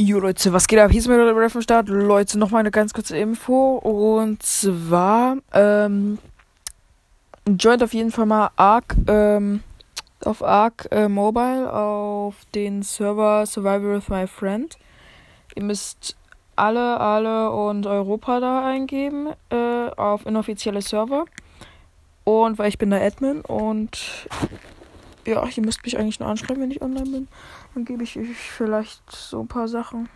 Jo Leute, was geht ab? Hier ist mir der vom Start. Leute, nochmal eine ganz kurze Info. Und zwar, ähm, joint auf jeden Fall mal Arc, ähm, auf Arc äh, Mobile auf den Server Survival with My Friend. Ihr müsst alle, alle und Europa da eingeben, äh, auf inoffizielle Server. Und weil ich bin der Admin und ja, ihr müsst mich eigentlich nur anschreiben, wenn ich online bin. Dann gebe ich euch vielleicht so ein paar Sachen.